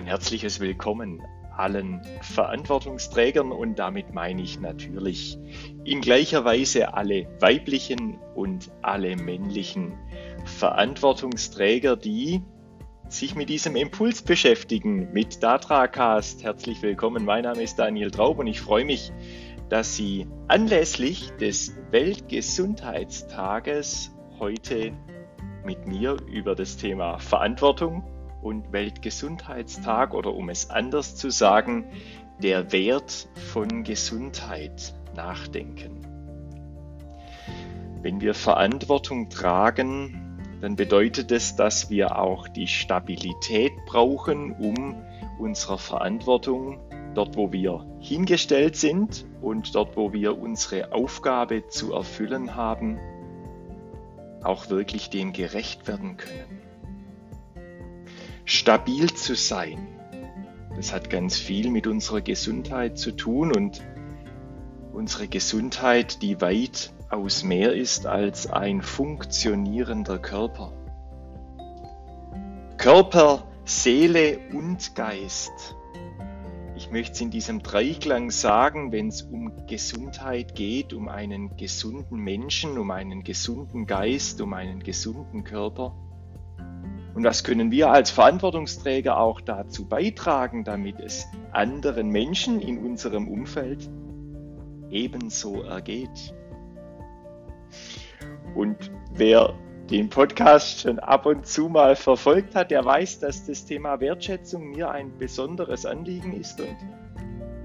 Ein herzliches Willkommen allen Verantwortungsträgern und damit meine ich natürlich in gleicher Weise alle weiblichen und alle männlichen Verantwortungsträger, die sich mit diesem Impuls beschäftigen, mit DatraCast. Herzlich willkommen, mein Name ist Daniel Traub und ich freue mich, dass Sie anlässlich des Weltgesundheitstages heute mit mir über das Thema Verantwortung und Weltgesundheitstag oder um es anders zu sagen, der Wert von Gesundheit nachdenken. Wenn wir Verantwortung tragen, dann bedeutet es, dass wir auch die Stabilität brauchen, um unserer Verantwortung dort, wo wir hingestellt sind und dort, wo wir unsere Aufgabe zu erfüllen haben, auch wirklich dem gerecht werden können stabil zu sein. Das hat ganz viel mit unserer Gesundheit zu tun und unsere Gesundheit, die weitaus mehr ist als ein funktionierender Körper. Körper, Seele und Geist. Ich möchte es in diesem Dreiklang sagen, wenn es um Gesundheit geht, um einen gesunden Menschen, um einen gesunden Geist, um einen gesunden Körper, und was können wir als Verantwortungsträger auch dazu beitragen, damit es anderen Menschen in unserem Umfeld ebenso ergeht? Und wer den Podcast schon ab und zu mal verfolgt hat, der weiß, dass das Thema Wertschätzung mir ein besonderes Anliegen ist. Und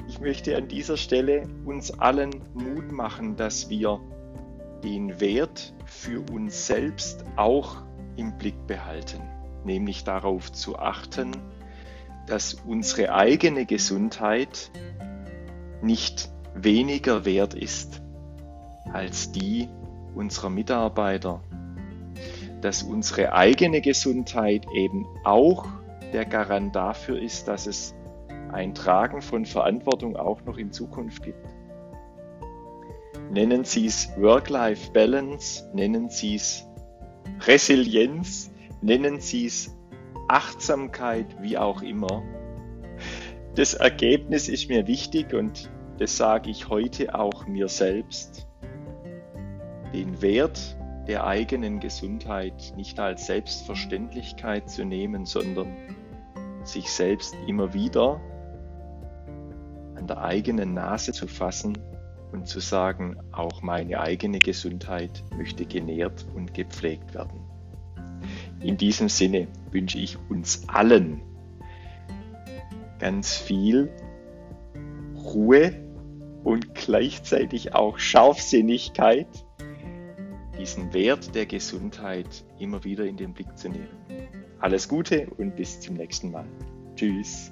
ich möchte an dieser Stelle uns allen Mut machen, dass wir den Wert für uns selbst auch im Blick behalten nämlich darauf zu achten, dass unsere eigene Gesundheit nicht weniger wert ist als die unserer Mitarbeiter, dass unsere eigene Gesundheit eben auch der Garant dafür ist, dass es ein Tragen von Verantwortung auch noch in Zukunft gibt. Nennen Sie es Work-Life-Balance, nennen Sie es Resilienz, nennen Sie es Achtsamkeit, wie auch immer. Das Ergebnis ist mir wichtig und das sage ich heute auch mir selbst. Den Wert der eigenen Gesundheit nicht als Selbstverständlichkeit zu nehmen, sondern sich selbst immer wieder an der eigenen Nase zu fassen und zu sagen, auch meine eigene Gesundheit möchte genährt und gepflegt werden. In diesem Sinne wünsche ich uns allen ganz viel Ruhe und gleichzeitig auch Scharfsinnigkeit, diesen Wert der Gesundheit immer wieder in den Blick zu nehmen. Alles Gute und bis zum nächsten Mal. Tschüss.